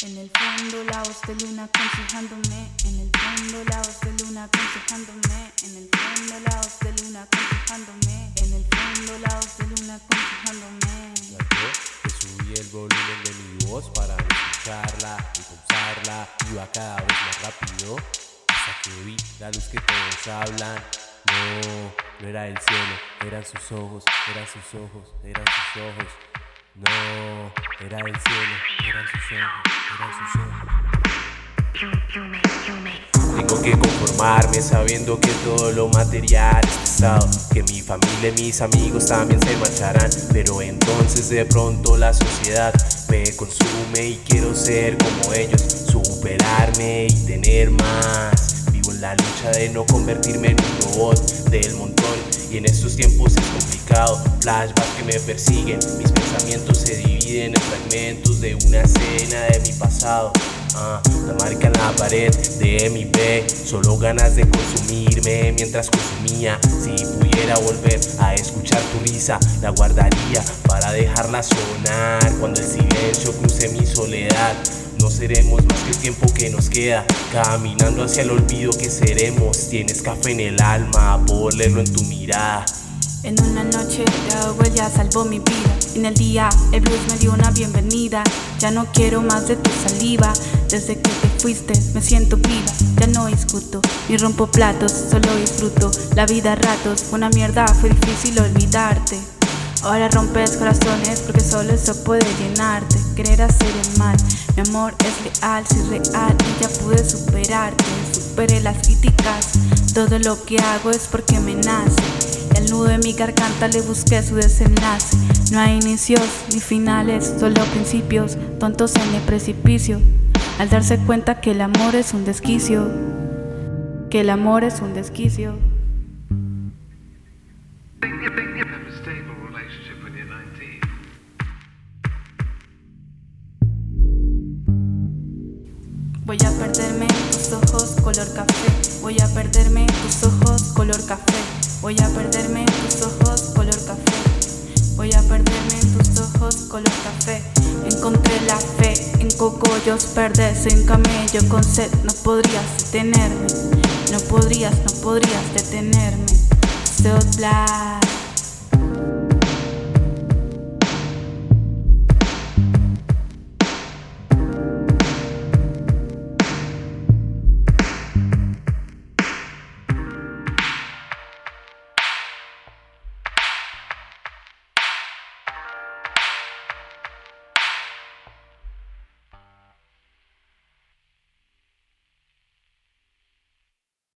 En el fondo la voz de luna aconsejándome, en el fondo la voz de luna aconsejándome, en el fondo la voz de luna aconsejándome, en el fondo la voz de luna aconsejándome. Yo que subí el volumen de mi voz para escucharla y pulsarla, iba cada vez más rápido hasta que vi la luz que todos hablan. No, no era el cielo, eran sus ojos, eran sus ojos, eran sus ojos. No, era el cielo, eran sus ojos, eran sus ojos. Tengo que conformarme sabiendo que todo lo material es pesado, que mi familia y mis amigos también se marcharán, pero entonces de pronto la sociedad me consume y quiero ser como ellos, superarme y tener más. Vivo en la lucha de no convertirme en un robot del montón en estos tiempos es complicado. Flashbacks que me persiguen, mis pensamientos se dividen en fragmentos de una escena de mi pasado. Ah, la marca en la pared de mi B, solo ganas de consumirme mientras consumía. Si pudiera volver a escuchar tu risa, la guardaría para dejarla sonar cuando el silencio cruce mi soledad. Seremos más que el tiempo que nos queda, caminando hacia el olvido que seremos. Tienes café en el alma, por leerlo en tu mirada. En una noche agua ya salvó mi vida. En el día el blues me dio una bienvenida. Ya no quiero más de tu saliva. Desde que te fuiste me siento viva. Ya no discuto ni rompo platos, solo disfruto la vida a ratos. Una mierda, fue difícil olvidarte. Ahora rompes corazones porque solo eso puede llenarte. Querer hacer el mal, mi amor es real, soy real y ya pude superarte. Superé las críticas, todo lo que hago es porque me nace. El nudo de mi garganta le busqué su desenlace. No hay inicios ni finales, solo principios, tontos en el precipicio. Al darse cuenta que el amor es un desquicio, que el amor es un desquicio. Voy a perderme tus ojos color café. Voy a perderme tus ojos color café. Voy a perderme tus ojos color café. Voy a perderme tus ojos color café. Encontré la fe en cogollos, perderse en camello con sed. No podrías detenerme. No podrías, no podrías detenerme. So black.